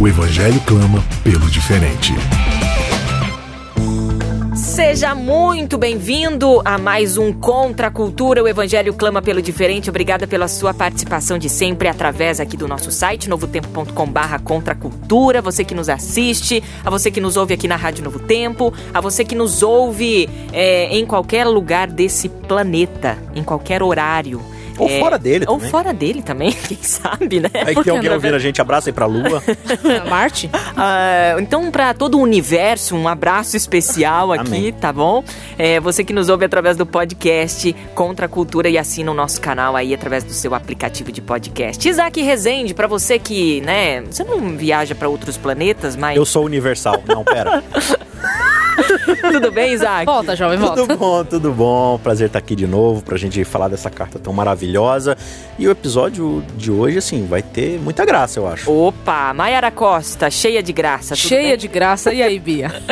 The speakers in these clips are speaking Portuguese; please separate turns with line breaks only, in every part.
O Evangelho clama pelo diferente.
Seja muito bem-vindo a mais um Contra a Cultura. O Evangelho clama pelo diferente. Obrigada pela sua participação de sempre através aqui do nosso site, novotempo.com/barra Contra a Cultura. Você que nos assiste, a você que nos ouve aqui na Rádio Novo Tempo, a você que nos ouve é, em qualquer lugar desse planeta, em qualquer horário.
Ou é, fora dele
Ou
também.
fora dele também, quem sabe, né?
Aí que alguém ouvir a gente, abraça aí pra Lua.
Marte?
Uh, então, para todo o universo, um abraço especial aqui,
Amém.
tá bom? É, você que nos ouve através do podcast Contra a Cultura e assina o nosso canal aí através do seu aplicativo de podcast. Isaac Rezende, para você que, né, você não viaja para outros planetas, mas...
Eu sou universal. Não, pera.
Tudo bem, Isaac?
Volta, jovem, volta.
Tudo bom, tudo bom. Prazer estar aqui de novo pra gente falar dessa carta tão maravilhosa. E o episódio de hoje, assim, vai ter muita graça, eu acho.
Opa, Mayara Costa, cheia de graça. tudo
Cheia
bem?
de graça. E aí, Bia?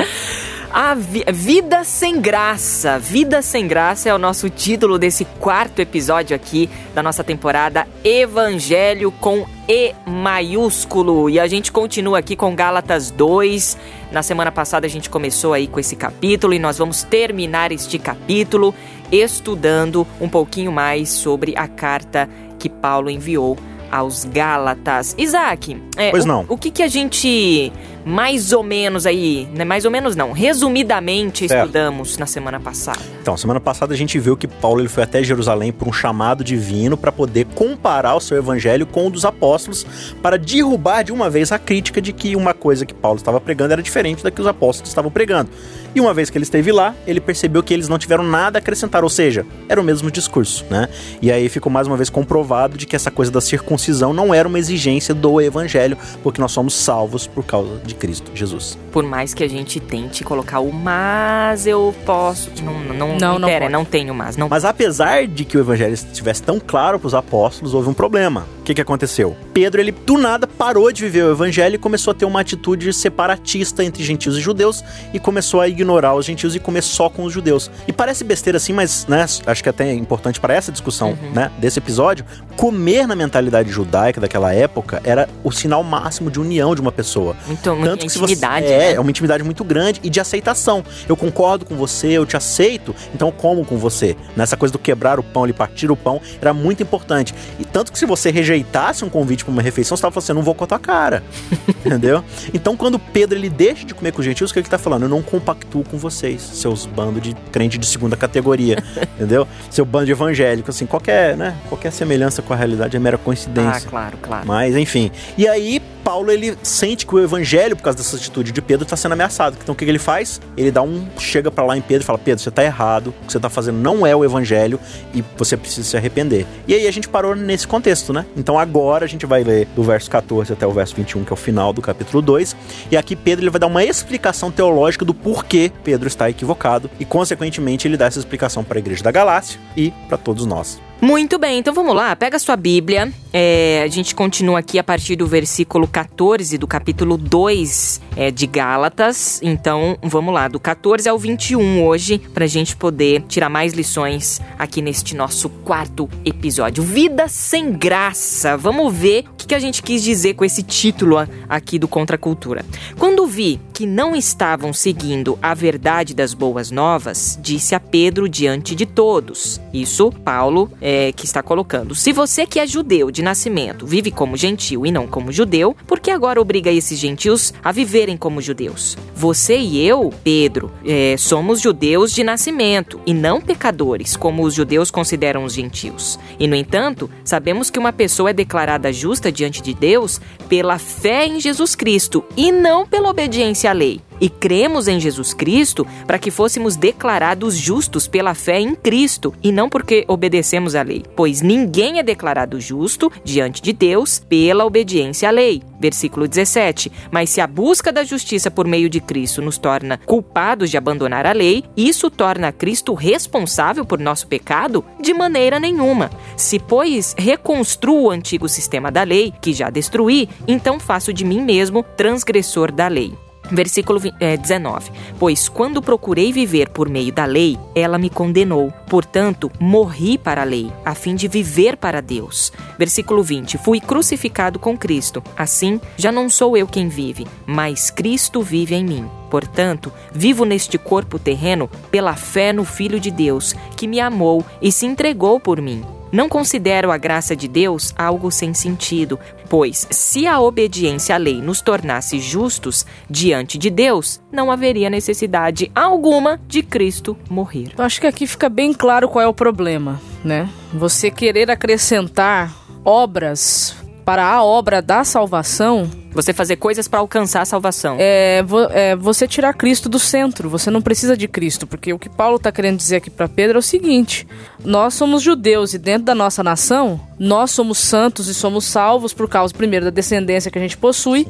A vi- Vida Sem Graça. Vida Sem Graça é o nosso título desse quarto episódio aqui da nossa temporada Evangelho com E maiúsculo. E a gente continua aqui com Gálatas 2. Na semana passada a gente começou aí com esse capítulo e nós vamos terminar este capítulo estudando um pouquinho mais sobre a carta que Paulo enviou aos Gálatas. Isaac, é,
Pois
o-
não.
o que que a gente mais ou menos aí, né, mais ou menos não, resumidamente
Certo.
estudamos na semana passada?
Então, semana passada a gente viu que Paulo ele foi até Jerusalém por um chamado divino para poder comparar o seu evangelho com o dos apóstolos, para derrubar de uma vez a crítica de que uma coisa que Paulo estava pregando era diferente da que os apóstolos estavam pregando. E uma vez que ele esteve lá, ele percebeu que eles não tiveram nada a acrescentar, ou seja, era o mesmo discurso, né? E aí ficou mais uma vez comprovado de que essa coisa da circuncisão não era uma exigência do evangelho, porque nós somos salvos por causa de Cristo Jesus.
Por mais que a gente tente colocar o mas eu posso, não não não,
Não, não
pera,
pode.
não tenho mas, não.
Mas apesar de que o evangelho estivesse tão claro para os apóstolos, houve um problema. O que, que aconteceu? Pedro, ele do nada parou de viver o evangelho e começou a ter uma atitude separatista entre gentios e judeus e começou a ignorar os gentios e comer só com os judeus. E parece besteira assim, mas né, acho que até é importante para essa discussão né, desse episódio. Comer na mentalidade judaica daquela época era o sinal máximo de união de uma pessoa.
Muito, muita
Tanto que se você-
intimidade,
é,
né?
é uma intimidade muito grande e de aceitação. Eu concordo com você, eu te aceito, então eu como com você. Nessa coisa do quebrar o pão, ele partir o pão, era muito importante. E tanto que se você rejeitasse um convite para uma refeição, você estava falando assim, eu não vou com a tua cara. Entendeu? Então quando Pedro ele deixa de comer com os gentios, o que ele tá falando? Eu não compactuo com vocês, seus bandos de crente de segunda categoria. entendeu? Seu bando de evangélico, assim, qualquer, né? Qualquer semelhança com a realidade é mera
Ah,
coincidência.
claro, claro.
Mas, enfim. E aí, Paulo, ele sente que o evangelho, por causa dessa atitude de Pedro, está sendo ameaçado. Então, o que, que ele faz? Ele dá um... Chega pra lá em Pedro e fala, Pedro, você tá errado. O que você tá fazendo não é o evangelho e você precisa se arrepender. E aí, a gente parou nesse contexto, né? Então, agora, a gente vai ler do verso 14 até o verso 21, que é o final do capítulo 2. E aqui, Pedro, ele vai dar uma explicação teológica do porquê Pedro está equivocado. E, consequentemente, ele dá essa explicação para a igreja da Galácia e para todos nós.
Muito bem, então vamos lá, pega a sua Bíblia. É, a gente continua aqui a partir do versículo 14 do capítulo 2 é, de Gálatas. Então vamos lá, do 14 ao 21 hoje, pra gente poder tirar mais lições aqui neste nosso quarto episódio. Vida sem graça. Vamos ver o que, que a gente quis dizer com esse título a- aqui do Contra a Cultura. Quando vi que não estavam seguindo a verdade das boas novas, disse a Pedro diante de todos. Isso, Paulo, é, que está colocando. Se você que é judeu de nascimento vive como gentil e não como judeu, por que agora obriga esses gentios a viverem como judeus? Você e eu, Pedro, é, somos judeus de nascimento e não pecadores, como os judeus consideram os gentios. E, no entanto, sabemos que uma pessoa é declarada justa diante de Deus pela fé em Jesus Cristo e não pela obediência à lei. E cremos em Jesus Cristo para que fôssemos declarados justos pela fé em Cristo e não porque obedecemos à lei. Pois ninguém é declarado justo diante de Deus pela obediência à lei. Versículo 17. Mas se a busca da justiça por meio de Cristo nos torna culpados de abandonar a lei, isso torna Cristo responsável por nosso pecado? De maneira nenhuma. Se, pois, reconstruo o antigo sistema da lei, que já destruí, então faço de mim mesmo transgressor da lei. Versículo vi- eh, 19. Pois quando procurei viver por meio da lei, ela me condenou. Portanto, morri para a lei, a fim de viver para Deus. Versículo 20. Fui crucificado com Cristo. Assim, já não sou eu quem vive, mas Cristo vive em mim. Portanto, vivo neste corpo terreno pela fé no Filho de Deus, que me amou e se entregou por mim. Não considero a graça de Deus algo sem sentido, pois se a obediência à lei nos tornasse justos diante de Deus, não haveria necessidade alguma de Cristo morrer.
Eu acho que aqui fica bem claro qual é o problema, né? Você querer acrescentar obras para a obra da salvação
Você fazer coisas para alcançar a salvação.
é, vo- é você tirar Cristo do centro. Você não precisa de Cristo, porque o que Paulo está querendo dizer aqui para Pedro é o seguinte: nós somos judeus e dentro da nossa nação, nós somos santos e somos salvos por causa, primeiro, da descendência que a gente possui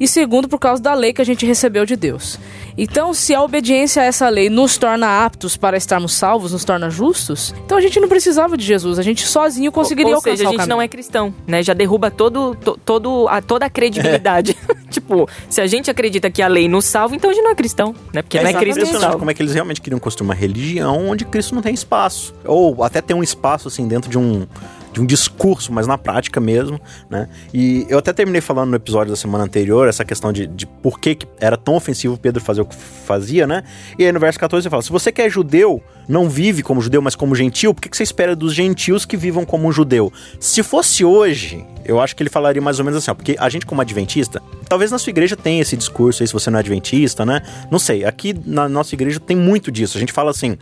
e, segundo, por causa da lei que a gente recebeu de Deus. Então, se a obediência a essa lei nos torna aptos para estarmos salvos, nos torna justos, então a gente não precisava de Jesus, a gente sozinho conseguiria
Ou
alcançar
seja, a gente não é cristão, né? Já derruba todo, to- todo a, toda a credibilidade. tipo, se a gente acredita que a lei nos salva, então a gente não é cristão, né? Porque não é Cristo que
impressionante
salva.
como é que eles realmente queriam construir uma religião onde Cristo não tem espaço. Ou até tem um espaço, assim, dentro de um, de um discurso, mas na prática mesmo, né? E eu até terminei falando no episódio da semana anterior essa questão de, de por que, que era tão ofensivo Pedro fazer o que fazia, né? E aí no verso 14 ele fala: se você que é judeu, não vive como judeu, mas como gentil, por que, que você espera dos gentios que vivam como um judeu? Se fosse hoje, eu acho que ele falaria mais ou menos assim, ó, porque a gente como adventista, talvez na sua igreja tenha esse discurso aí, se você não é adventista, né? Não sei, aqui na nossa igreja tem muito disso. A gente fala assim,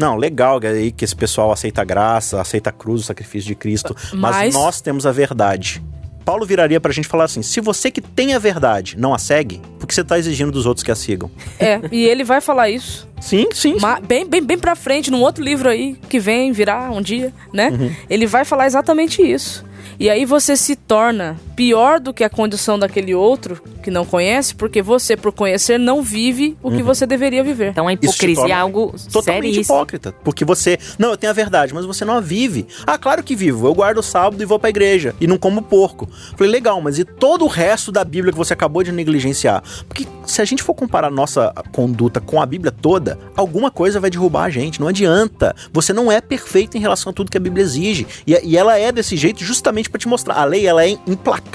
não, legal aí que esse pessoal aceita a graça, aceita a cruz, o sacrifício de Cristo, mas,
Mas-
nós temos a verdade. Paulo viraria pra gente falar assim: se você que tem a verdade não a segue, por que você tá exigindo dos outros que a sigam?
É, e ele vai falar isso.
Sim, sim. sim.
Bem, bem, bem pra frente, num outro livro aí que vem virar um dia, né?
Uhum.
Ele vai falar exatamente isso. E aí você se torna pior do que a condição daquele outro que não conhece, porque você, por conhecer, não vive o que você deveria viver.
Então a hipocrisia é algo
Totalmente
seríssimo.
hipócrita. Porque você. Não, eu tenho a verdade, mas você não a vive. Ah, claro que vivo. Eu guardo o sábado e vou pra igreja. E não como porco. Falei, legal, mas e todo o resto da Bíblia que você acabou de negligenciar? Porque se a gente for comparar nossa conduta com a Bíblia toda, alguma coisa vai derrubar a gente. Não adianta. Você não é perfeito em relação a tudo que a Bíblia exige. E, e ela é desse jeito justamente pra te mostrar. A lei, ela é implacável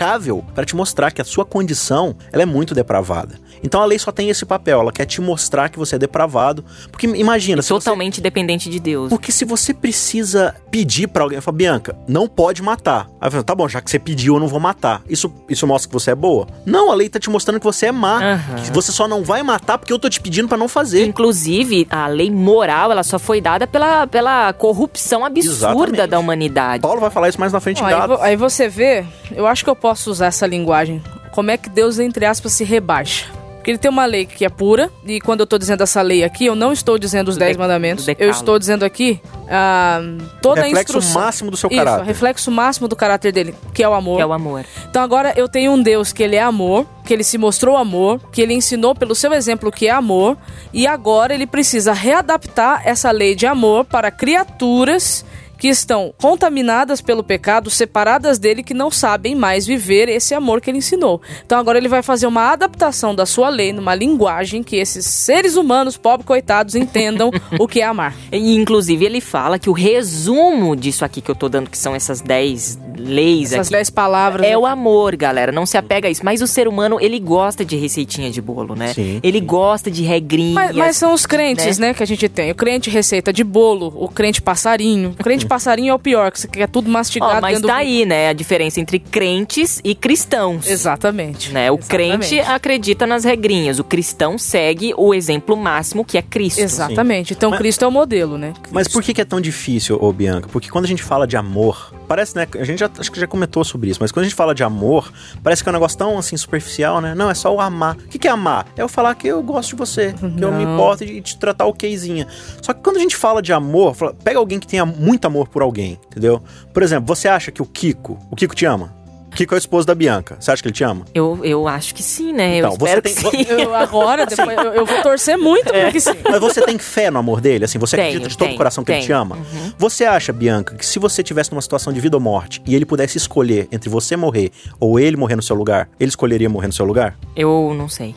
pra te mostrar que a sua condição, ela é muito depravada. Então a lei só tem esse papel. Ela quer te mostrar que você é depravado. Porque imagina, se você
Totalmente dependente de Deus.
porque se você precisa pedir pra alguém, fala, Bianca, não pode matar. Aí fala, tá bom, já que você pediu, eu não vou matar. Isso, isso mostra que você é boa? Não, a lei tá te mostrando que você é má. Que você só não vai matar porque eu tô te pedindo pra não fazer.
Inclusive, a lei moral, ela só foi dada pela, pela corrupção absurda
Exatamente.
da humanidade.
Paulo vai falar isso mais na frente em
aí, vo- aí você vê, eu acho que eu posso usar essa linguagem. Como é que Deus, entre aspas, se rebaixa? Porque ele tem uma lei que é pura, e quando eu tô dizendo essa lei aqui, eu não estou dizendo os dez
de-
mandamentos. Eu estou dizendo aqui ah, toda a
Reflexo
instrução.
máximo do seu
Isso,
caráter.
reflexo máximo do caráter dele, que é o amor.
Que é o amor.
Então agora eu tenho um Deus que ele é amor, que ele se mostrou amor, que ele ensinou pelo seu exemplo que é amor, e agora ele precisa readaptar essa lei de amor para criaturas que estão contaminadas pelo pecado, separadas dele, que não sabem mais viver esse amor que ele ensinou. Então agora ele vai fazer uma adaptação da sua lei numa linguagem que esses seres humanos, pobres coitados, entendam o que é amar.
E, inclusive, ele fala que o resumo disso aqui que eu tô dando, que são essas 10 leis
Essas
aqui,
dez palavras.
é o amor, galera. Não se apega a isso. Mas o ser humano, ele gosta de receitinha de bolo, né?
Sim.
Ele gosta de regrinhas.
Mas, mas são os crentes, né? que a gente tem. O crente receita de bolo, o crente passarinho. O crente passarinho é o pior, que você quer tudo mastigado
Ó, mas
dentro
tá
do...
aí, né? A diferença entre crentes e cristãos.
Exatamente.
Né? O
Exatamente.
crente acredita nas regrinhas, o cristão segue o exemplo máximo que é Cristo.
Exatamente. Então
Mas-
Cristo é o modelo, né?
Mas por que, que é tão difícil, ô Bianca? Porque quando a gente fala de amor, parece, né? A gente já, acho que já comentou sobre isso, mas quando a gente fala de amor, parece que é um negócio tão assim superficial, né? Não, é só o amar. O que, que é amar? É eu falar que eu gosto de você, que eu me importo e te tratar okzinha. Só que quando a gente fala de amor, fala, pega alguém que tenha muito amor por alguém, entendeu? Por exemplo, você acha que o Kiko, o Kiko te ama? Kiko é o esposo da Bianca. Você acha que ele te ama?
Eu, eu acho que sim, né?
Então,
eu
você tem-
que sim.
Eu, agora, depois, eu, eu vou torcer muito pra que sim.
Mas você tem fé no amor dele? Assim, você
Tenho,
acredita de todo o coração que ele
tenho.
te ama? Você acha, Bianca, que se você tivesse numa situação de vida ou morte e ele pudesse escolher entre você morrer ou ele morrer no seu lugar, ele escolheria morrer no seu lugar?
Eu não sei.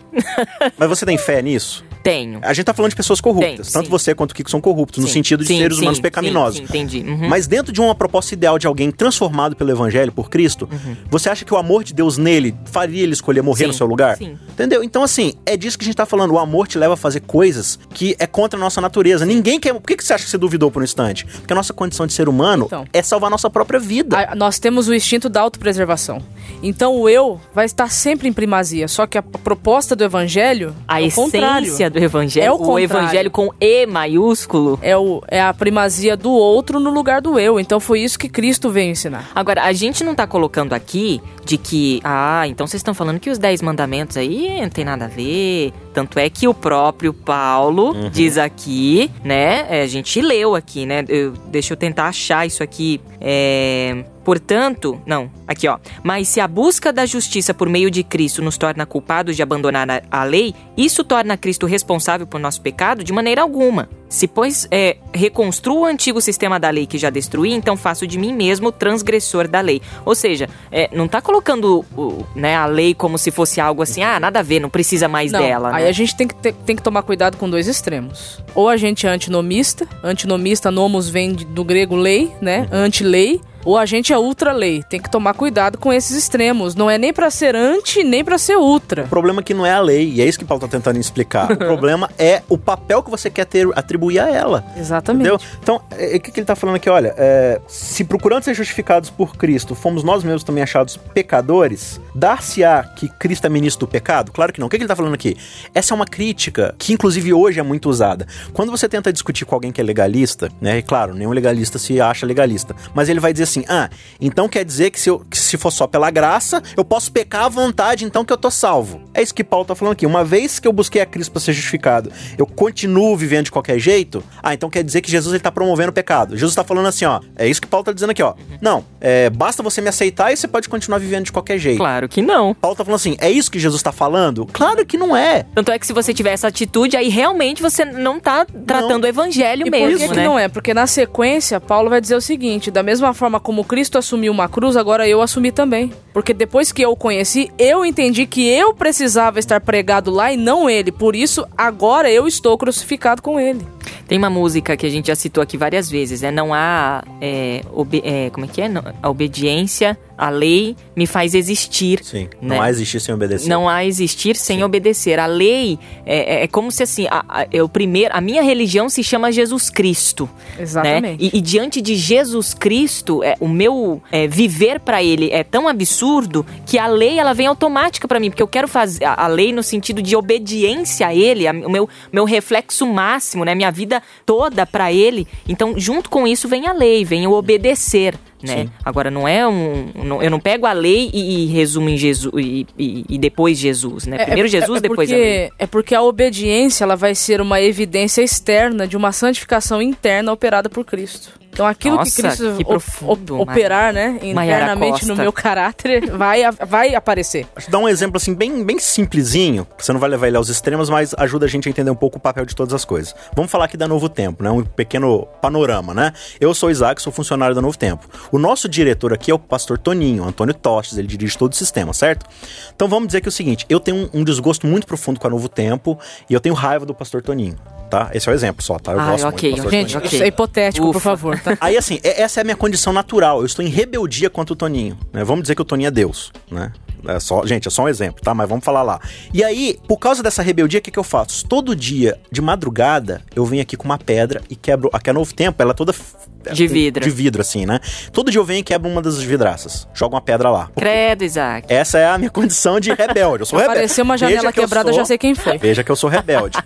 Mas você tem fé nisso?
Tenho.
A gente tá falando de pessoas corruptas.
Tenho,
Tanto
sim.
você quanto o Kiko são corruptos, no
Sim,
sentido de
sim,
seres
sim,
humanos pecaminosos.
sim, entendi. Uhum.
Mas dentro de uma proposta ideal de alguém transformado pelo evangelho, por Cristo, você acha que o amor de Deus nele faria ele escolher morrer
Uhum. Sim,
no seu lugar?
sim.
Entendeu? Então, assim, é disso que a gente tá falando. O amor te leva a fazer coisas que é contra a nossa natureza. Ninguém quer. Por que, que você acha que você duvidou por um instante? Porque a nossa condição de ser humano
Então.
é salvar a nossa própria vida.
A- nós temos o instinto da autopreservação. Então o eu vai estar sempre em primazia. Só que a proposta do evangelho
A
é o contrário.
Do evangelho,
É o
o evangelho com E maiúsculo.
É, o, é a primazia do outro no lugar do eu. Então foi isso que Cristo veio ensinar.
Agora, a gente não tá colocando aqui de que, ah, então vocês estão falando que os dez mandamentos aí não tem nada a ver. Tanto é que o próprio Paulo diz aqui, né? é, a gente leu aqui, né? eu- deixa eu tentar achar isso aqui. É. Portanto, não, aqui ó. Mas se a busca da justiça por meio de Cristo nos torna culpados de abandonar a, lei, isso torna Cristo responsável por nosso pecado de maneira alguma. Se, pois, é, reconstruo o antigo sistema da lei que já destruí, então faço de mim mesmo transgressor da lei. Ou seja, é, não tá colocando o- né, a lei como se fosse algo assim, ah, nada a ver, não precisa mais
Não,
dela.
aí
né?
a gente tem que, ter- tem que tomar cuidado com dois extremos. Ou a gente é antinomista, antinomista, nomos vem do grego lei, né? Anti-lei. Ou a gente é ultra-lei. Tem que tomar cuidado com esses extremos. Não é nem pra ser anti, nem pra ser ultra.
O problema é que não é a lei, e é isso que Paulo tá tentando explicar. o problema é o papel que você quer ter, atribuir a ela.
Exatamente.
Entendeu? Então, é, é, o que, que ele tá falando aqui? Olha, é, se procurando ser justificados por Cristo, fomos nós mesmos também achados pecadores, dar-se-á que Cristo é ministro do pecado? Claro que não. O que, que ele tá falando aqui? Essa é uma crítica que, inclusive, hoje é muito usada. Quando você tenta discutir com alguém que é legalista, né? E claro, nenhum legalista se acha legalista, mas ele vai dizer assim: ah, então quer dizer que se, eu, que se for só pela graça, eu posso pecar à vontade, então que eu tô salvo. É isso que Paulo tá falando aqui. Uma vez que eu busquei a Cristo para ser justificado, eu continuo vivendo de qualquer jeito, ah, então quer dizer que Jesus ele tá promovendo o pecado. Jesus tá falando assim, ó, é isso que Paulo tá dizendo aqui, ó. Não, é, basta você me aceitar e você pode continuar vivendo de qualquer jeito.
Claro que não.
Paulo tá falando assim, é isso que Jesus tá falando? Claro que não é.
Tanto é que se você tiver essa atitude, aí realmente você não tá tratando o evangelho
E
mesmo,
por que, que
né?
não é? Porque na sequência, Paulo vai dizer o seguinte: da mesma forma como Cristo assumiu uma cruz, agora eu assumi também. Porque depois que eu o conheci, eu entendi que eu precisava estar pregado lá e não ele. Por isso, agora eu estou crucificado com ele.
Tem uma música que a gente já citou aqui várias vezes, né? Não há. é, é, como é que é? Não- A obediência à lei me faz existir.
Sim,
né?
não há existir sem obedecer.
Não há existir sem obedecer. A lei é, é- é como se assim, a, a, eu primeiro, a minha religião se chama Jesus Cristo.
Exatamente.
Né? E, e diante de Jesus Cristo, é, o meu é, viver pra ele é tão absurdo que a lei ela vem automática pra mim, porque eu quero fazer a, a lei no sentido de obediência a ele, a- o meu, meu reflexo máximo, né? Minha vida toda pra ele. Então, junto com isso vem a lei, vem o obedecer. Né?
Sim.
Agora não é um. não- eu não pego a lei e, e resumo em Jesus e, e- e depois Jesus, né? Primeiro Jesus, depois a lei.
porque, É porque a obediência ela vai ser uma evidência externa de uma santificação interna operada por Cristo. Então aquilo
Nossa,
que Cristo
que profundo,
op- operar, né, internamente no meu caráter, vai, vai aparecer.
Dar um exemplo assim, bem, bem simplesinho, você não vai levar ele aos extremos, mas ajuda a gente a entender um pouco o papel de todas as coisas. Vamos falar aqui da Novo Tempo, né? Um pequeno panorama, né? Eu sou o Isaac, sou funcionário da Novo Tempo. O nosso diretor aqui é o pastor Toninho, Antônio Tostes, ele dirige todo o sistema, certo? Então vamos dizer que é o seguinte: eu tenho um, um desgosto muito profundo com a Novo Tempo e eu tenho raiva do pastor Toninho, tá? Esse é o exemplo só, tá? Eu
Ai,
gosto
ok,
muito do pastor
Gente,
Toninho.
ok.
isso é hipotético, por
Ufa.
favor. Tá?
Aí, assim, é- essa é a minha condição natural. Eu estou em rebeldia contra o Toninho. Né? Vamos dizer que o Toninho é Deus, né? É só, gente, é só um exemplo, tá? Mas vamos falar lá. E aí, por causa dessa rebeldia, o que, que eu faço? Todo dia, de madrugada, eu venho aqui com uma pedra e quebro. Aqui é novo tempo, ela é toda. f-
De vidro.
De vidro, assim, né? Todo dia eu venho e quebro uma das vidraças. Jogo uma pedra lá.
Credo, Isaac.
Essa é a minha condição de rebelde. Eu sou rebelde.
Apareceu uma
Veja
janela
que eu
quebrada, eu
sou-
já sei quem foi.
Veja que eu sou rebelde.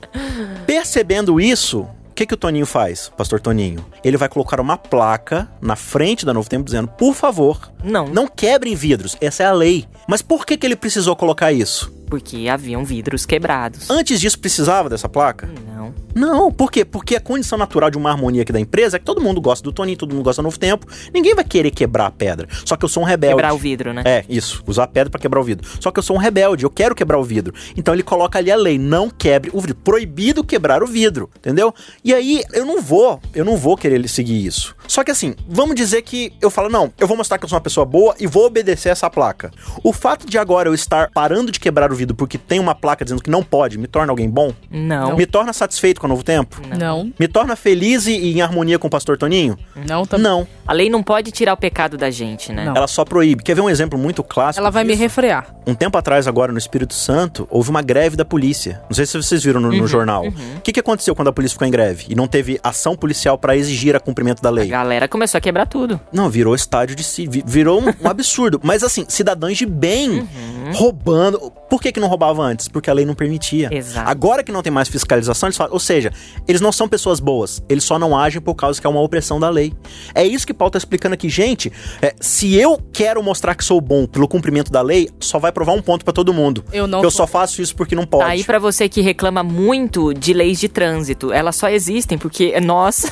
Percebendo isso, que, que o Toninho faz, pastor Toninho? Ele vai colocar uma placa na frente da Novo Tempo dizendo, por favor,
Não.
não quebrem vidros, essa é a lei. Mas por que, que ele precisou colocar isso?
Porque haviam vidros quebrados.
Antes disso, precisava dessa placa?
Não.
Não, por quê? Porque a condição natural de uma harmonia aqui da empresa é que todo mundo gosta do Toninho, todo mundo gosta do Novo Tempo. Ninguém vai querer quebrar a pedra. Só que eu sou um rebelde.
Quebrar o vidro, né?
É, isso. Usar a pedra pra quebrar o vidro. Só que eu sou um rebelde, eu quero quebrar o vidro. Então ele coloca ali a lei, não quebre o vidro. Proibido quebrar o vidro, entendeu? E aí eu não vou, eu não vou querer seguir isso. Só que assim, vamos dizer que eu falo, não, eu vou mostrar que eu sou uma pessoa boa e vou obedecer essa placa. O fato de agora eu estar parando de quebrar o vidro porque tem uma placa dizendo que não pode, me torna alguém bom?
Não.
Me torna satisfeito com o novo tempo?
Não,
Me torna feliz e em harmonia com o pastor Toninho?
não também.
Não.
A lei não pode tirar o pecado da gente, né?
Não.
Ela só proíbe. Quer ver um exemplo muito clássico?
Ela vai me
disso?
refrear.
Um tempo atrás, agora no Espírito Santo, houve uma greve da polícia. Não sei se vocês viram no, no jornal. O que, que aconteceu quando a polícia ficou em greve e não teve ação policial pra exigir a cumprimento da
A
lei?
galera começou a quebrar tudo.
Não, virou estádio de si, vi- virou um, um absurdo. Mas assim, cidadãos de bem roubando. Por que, que não roubava antes? Porque a lei não permitia.
Exato.
Agora que não tem mais fiscalização, eles falam, ou seja, eles não são pessoas boas, eles só não agem por causa que é uma opressão da lei. É isso que Paulo tá explicando aqui, gente. é, se eu quero mostrar que sou bom pelo cumprimento da lei, só vai provar um ponto pra todo mundo.
Eu não
eu só faço isso porque não pode.
Tá aí pra você que reclama muito de leis de trânsito. Elas só existem porque nós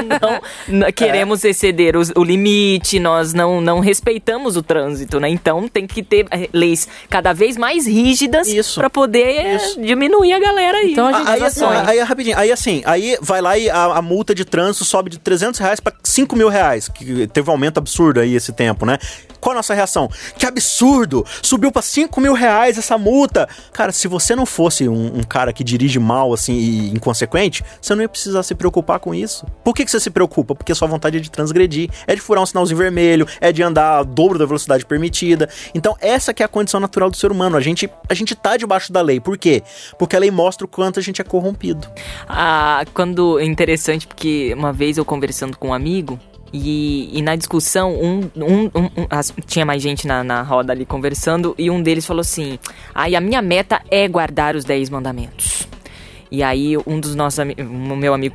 não queremos exceder os- o limite, nós não, não respeitamos o trânsito, né? Então tem que ter eh, leis cada vez mais rígidas pra poder eh,
Isso.
diminuir a galera aí.
Então a
Ah,
gente
Aí, assim,
sonha.
aí, rapidinho, aí assim, aí vai lá e a, a multa de trânsito sobe de 300 reais pra 5 mil reais, que teve um aumento absurdo aí esse tempo, né? Qual a nossa reação? Que absurdo! Subiu pra 5 mil reais essa multa! Cara, se você não fosse um, um cara que dirige mal, assim, e inconsequente, você não ia precisar se preocupar com isso. Por que, que você se preocupa? Porque a sua vontade é de transgredir, é de furar um sinalzinho vermelho, é de andar a dobro da velocidade permitida. Então, essa que é a condição natural do ser humano. A gente, a gente tá debaixo da lei. Por quê? Porque a lei mostra o quanto a gente é corrompido.
Ah, quando é interessante porque uma vez eu conversando com um amigo e, e na discussão um, um, um- um- tinha mais gente na, na roda ali conversando e um deles falou assim: "Ai, a minha meta é guardar os 10 mandamentos". E aí um dos nossos ami- o meu amigo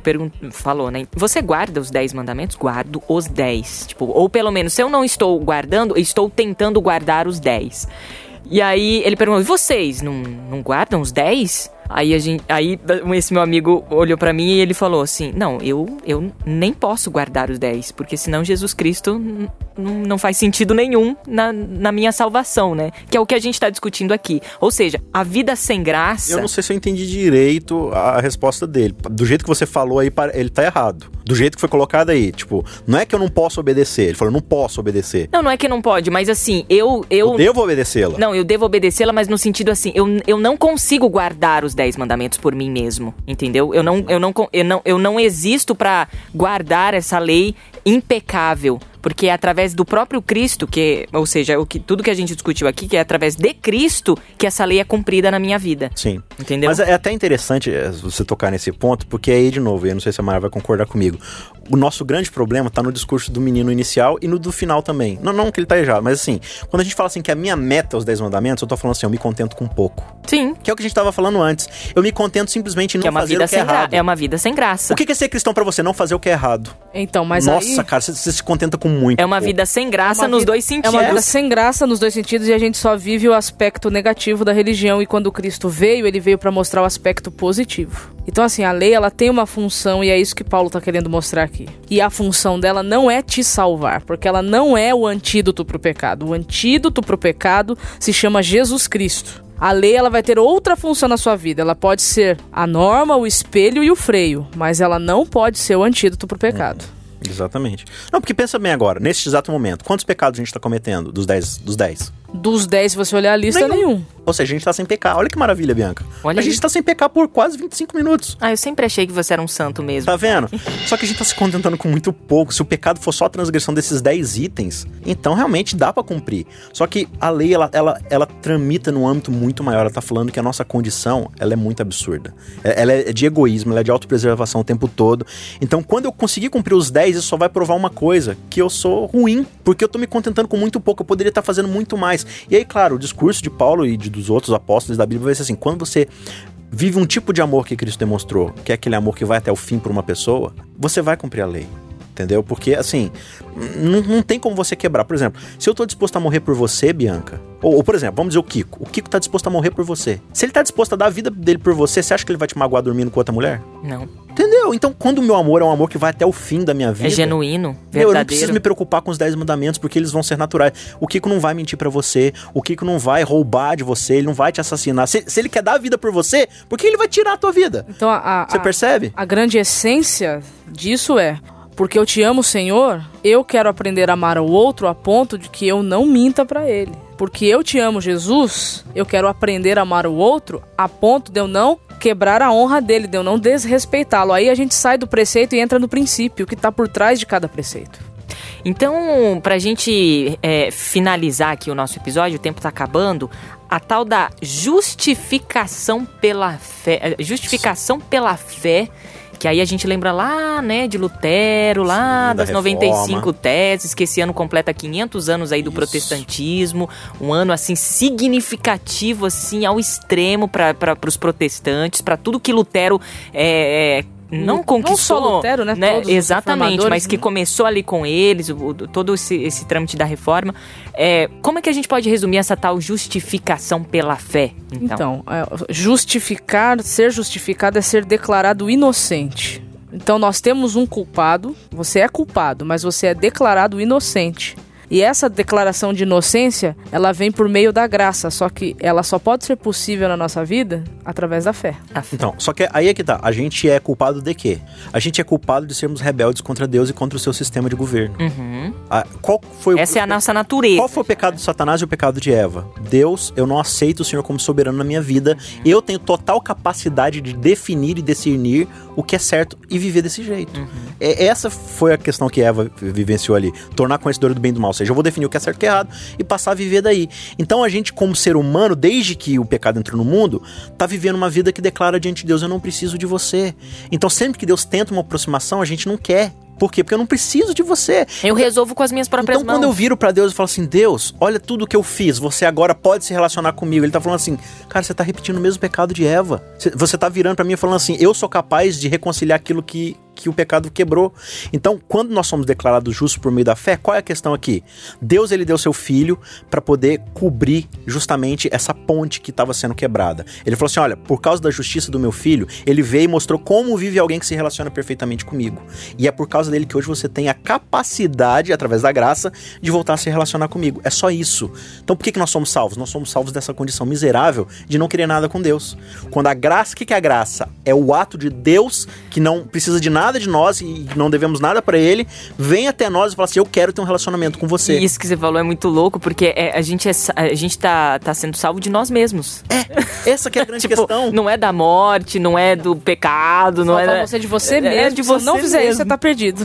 falou, né? Você guarda os 10 mandamentos? Guardo os 10. Tipo, ou pelo menos se eu não estou guardando, estou tentando guardar os 10. E aí ele perguntou: "E vocês não, não guardam os 10?" Aí a gente, aí esse meu amigo olhou pra mim e ele falou assim: "Não, eu eu nem posso guardar os 10, porque senão Jesus Cristo não faz sentido nenhum na, na minha salvação, né? Que é o que a gente tá discutindo aqui. Ou seja, a vida sem graça
Eu não sei se eu entendi direito a resposta dele. Do jeito que você falou aí, ele tá errado. Do jeito que foi colocado aí. Tipo, não é que eu não posso obedecer. Ele falou, eu não posso obedecer.
Não, não é que não pode, mas assim, eu eu
Eu devo obedecê-la.
Não, eu devo obedecê-la, mas no sentido assim, eu, eu não consigo guardar os 10 mandamentos por mim mesmo, entendeu? Eu não, eu não, eu não, eu não existo pra guardar essa lei impecável. Porque é através do próprio Cristo, que, ou seja, o que, tudo que a gente discutiu aqui, que é através de Cristo que essa lei é cumprida na minha vida.
Sim.
Entendeu?
Mas é até interessante é, você tocar nesse ponto, porque aí, de novo, eu não sei se a Mara vai concordar comigo. O nosso grande problema tá no discurso do menino inicial e no do final também. Não, não que ele tá errado, mas assim, quando a gente fala assim que a minha meta é os 10 mandamentos, eu tô falando assim, eu me contento com pouco.
Sim.
Que é o que a gente tava falando antes. Eu me contento simplesmente em não
Que é uma
fazer
vida
o que é
sem gra-
errado.
é uma vida sem graça.
O que que é ser cristão pra você? Não fazer o que é errado.
Então, mas
Nossa,
aí...
cara, você, você se contenta com muito.
É uma
pouco.
vida sem graça
É
nos
vida-
dois
É
sentidos.
uma vida sem graça nos dois sentidos e a gente só vive o aspecto negativo da religião. E quando Cristo veio, ele veio pra mostrar o aspecto positivo. Então, assim, a lei ela tem uma função e é isso que Paulo tá querendo mostrar aqui. E a função dela não é te salvar, porque ela não é o antídoto pro pecado. O antídoto pro pecado se chama Jesus Cristo. A lei ela vai ter outra função na sua vida. Ela pode ser a norma, o espelho e o freio, mas ela não pode ser o antídoto pro pecado.
Exatamente. Não, porque pensa bem agora, nesse exato momento, quantos pecados a gente tá cometendo dos 10? Dos 10?
Dos 10, se você olhar a lista,
Nenhum.
nenhum.
Ou seja, a gente tá sem pecar. Olha que maravilha, Bianca.
Olha
a
aí.
gente tá sem pecar por quase 25 minutos.
Ah, eu sempre achei que você era um santo mesmo.
Tá vendo? Só que a gente tá se contentando com muito pouco. Se o pecado for só a transgressão desses 10 itens, então realmente dá pra cumprir. Só que a lei, ela, ela, ela tramita num âmbito muito maior. Ela tá falando que a nossa condição, ela é muito absurda. É- Ela é de egoísmo, ela é de autopreservação o tempo todo. Então, quando eu conseguir cumprir os 10, isso só vai provar uma coisa, que eu sou ruim. Porque eu tô me contentando com muito pouco, eu poderia estar fazendo muito mais. E aí, claro, o discurso de Paulo e de, dos outros apóstolos da Bíblia vai ser assim, quando você vive um tipo de amor que Cristo demonstrou, que é aquele amor que vai até o fim por uma pessoa, você vai cumprir a lei. Entendeu? Porque, assim, não, não tem como você quebrar. Por exemplo, se eu tô disposto a morrer por você, Bianca, ou, ou, por exemplo, vamos dizer o Kiko. O Kiko tá disposto a morrer por você. Se ele tá disposto a dar a vida dele por você, você acha que ele vai te magoar dormindo com outra mulher?
Não.
Entendeu? Então, quando o meu amor é um amor que vai até o fim da minha vida.
É genuíno,
verdadeiro. Eu não preciso me preocupar com os 10 mandamentos, porque eles vão ser naturais. O Kiko não vai mentir para você, o Kiko não vai roubar de você, ele não vai te assassinar. Se, se ele quer dar a vida por você, por que ele vai tirar a tua vida?
Então, a, a,
você percebe?
A, a grande essência disso é porque eu te amo, Senhor, eu quero aprender a amar o outro a ponto de que eu não minta para ele. Porque eu te amo, Jesus, eu quero aprender a amar o outro a ponto de eu não quebrar a honra dele, de eu não desrespeitá-lo. Aí a gente sai do preceito e entra no princípio, que está por trás de cada preceito.
Então, para a gente é, finalizar aqui o nosso episódio, o tempo está acabando, a tal da justificação pela fé, justificação pela fé que aí a gente lembra lá, né, de Lutero, lá Sim, das da 95 teses, que esse ano completa 500 anos aí do Isso. protestantismo, um ano assim significativo assim ao extremo para os protestantes, para tudo que Lutero é, é não conquistou. Não
só Lutero, né?
né? Exatamente, mas que né? começou ali com eles, o, todo esse, esse trâmite da reforma. É, como é que a gente pode resumir essa tal justificação pela fé?
Então, então é, justificar, ser justificado é ser declarado inocente. Então nós temos um culpado, você é culpado, mas você é declarado inocente. E essa declaração de inocência, ela vem por meio da graça, só que ela só pode ser possível na nossa vida através da fé.
Então, só que aí é que tá. A gente é culpado de quê? A gente é culpado de sermos rebeldes contra Deus e contra o seu sistema de governo.
Uhum.
Ah, qual foi
Essa o... é a nossa natureza.
Qual foi o pecado de Satanás e o pecado de Eva? Deus, eu não aceito o Senhor como soberano na minha vida. Uhum. Eu tenho total capacidade de definir e discernir o que é certo e viver desse jeito. Uhum. É, essa foi a questão que Eva vivenciou ali. Tornar conhecedora do bem e do mal seja, eu vou definir o que é certo e o que é errado e passar a viver daí. Então a gente, como ser humano, desde que o pecado entrou no mundo, tá vivendo uma vida que declara diante de Deus: eu não preciso de você. Então sempre que Deus tenta uma aproximação, a gente não quer. Por quê? Porque eu não preciso de você.
Eu resolvo com as minhas próprias
então, mãos. Então, quando eu viro para Deus e falo assim: Deus, olha tudo que eu fiz, você agora pode se relacionar comigo. Ele tá falando assim: Cara, você tá repetindo o mesmo pecado de Eva. Você tá virando para mim e falando assim: Eu sou capaz de reconciliar aquilo que que o pecado quebrou. Então, quando nós somos declarados justos por meio da fé, qual é a questão aqui? Deus ele deu seu filho para poder cobrir justamente essa ponte que estava sendo quebrada. Ele falou assim: "Olha, por causa da justiça do meu filho, ele veio e mostrou como vive alguém que se relaciona perfeitamente comigo. E é por causa dele que hoje você tem a capacidade através da graça de voltar a se relacionar comigo. É só isso. Então, por que que nós somos salvos? Nós somos salvos dessa condição miserável de não querer nada com Deus. Quando a graça, o que que é a graça? É o ato de Deus que não precisa de nada de nós e não devemos nada para ele, vem até nós e fala assim: Eu quero ter um relacionamento com você.
E isso que você falou é muito louco, porque é, a gente, é, a gente tá, tá sendo salvo de nós mesmos.
É, essa que é a grande
tipo,
questão.
Não é da morte, não é do pecado, não é.
você de você é, mesmo.
de você
Se não fizer
mesmo.
isso, você tá perdido.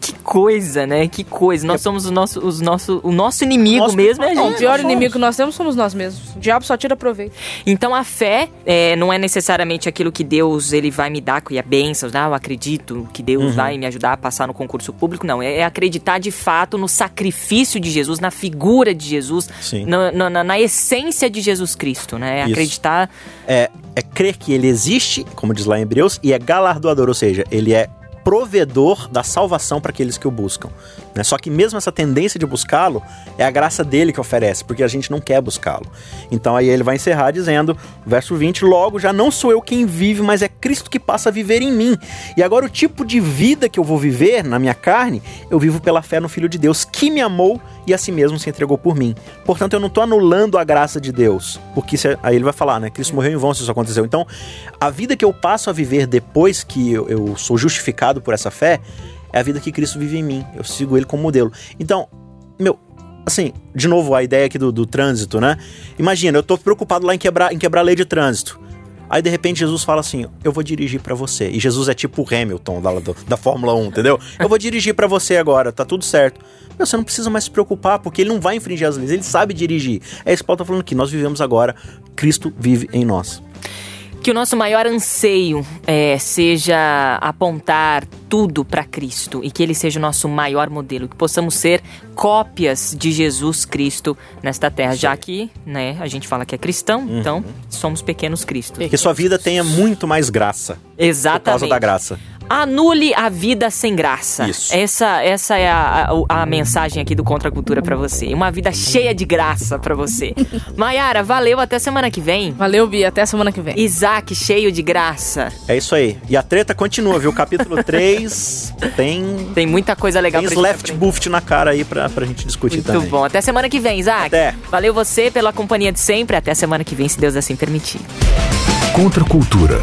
Que coisa, né? Que coisa. Nós somos o nosso, os nosso, o nosso inimigo nosso mesmo. É a gente.
o pior inimigo que nós temos somos nós mesmos. O diabo só tira proveito.
Então a fé é, não é necessariamente aquilo que Deus ele vai me dar, que é bênçãos, né? Eu acredito que Deus uhum. vai me ajudar a passar no concurso público, não. É, é acreditar de fato no sacrifício de Jesus, na figura de Jesus, na, na, na, essência de Jesus Cristo, né? É acreditar.
É, é crer que ele existe, como diz lá em Hebreus, e é galardoador, ou seja, ele é provedor da salvação para aqueles que o buscam. Né? Só que mesmo essa tendência de buscá-lo é a graça dele que oferece, porque a gente não quer buscá-lo. Então aí ele vai encerrar dizendo, verso 20: Logo já não sou eu quem vive, mas é Cristo que passa a viver em mim. E agora o tipo de vida que eu vou viver na minha carne, eu vivo pela fé no Filho de Deus que me amou e a si mesmo se entregou por mim. Portanto, eu não estou anulando a graça de Deus, porque é, aí ele vai falar, né? Cristo morreu em vão se isso aconteceu. Então, a vida que eu passo a viver depois que eu, eu sou justificado por essa fé é a vida que Cristo vive em mim. Eu sigo ele como modelo. Então, meu, assim, de novo a ideia aqui do, do trânsito, né? Imagina, eu tô preocupado lá em quebrar, em quebrar a lei de trânsito. Aí de repente Jesus fala assim: Eu vou dirigir para você. E Jesus é tipo o Hamilton da, da Fórmula 1, entendeu? Eu vou dirigir para você agora, tá tudo certo. Meu, você não precisa mais se preocupar, porque ele não vai infringir as leis, ele sabe dirigir. É isso que Paulo tá falando aqui. Nós vivemos agora, Cristo vive em nós.
Que o nosso maior anseio é, seja apontar tudo para Cristo e que Ele seja o nosso maior modelo, que possamos ser cópias de Jesus Cristo nesta terra, já que né, a gente fala que é cristão, uhum. então somos pequenos Cristos.
Que sua vida tenha muito mais graça.
Exatamente. Por
causa da graça.
Anule a vida sem graça. Isso. Essa, essa é a, a, a mensagem aqui do Contra a Cultura pra você. Uma vida cheia de graça pra você. Maiara, valeu. Até semana que vem.
Valeu, Bia. Até semana que vem.
Isaac, cheio de graça.
É isso aí. E a treta continua, viu? Capítulo 3 tem...
Tem muita coisa legal
tem
pra
gente left buffed na cara aí pra, pra gente discutir
Muito
também.
Muito bom. Até semana que vem, Isaac.
Até.
Valeu você pela companhia de sempre. Até semana que vem, se Deus assim permitir.
Contra a Cultura.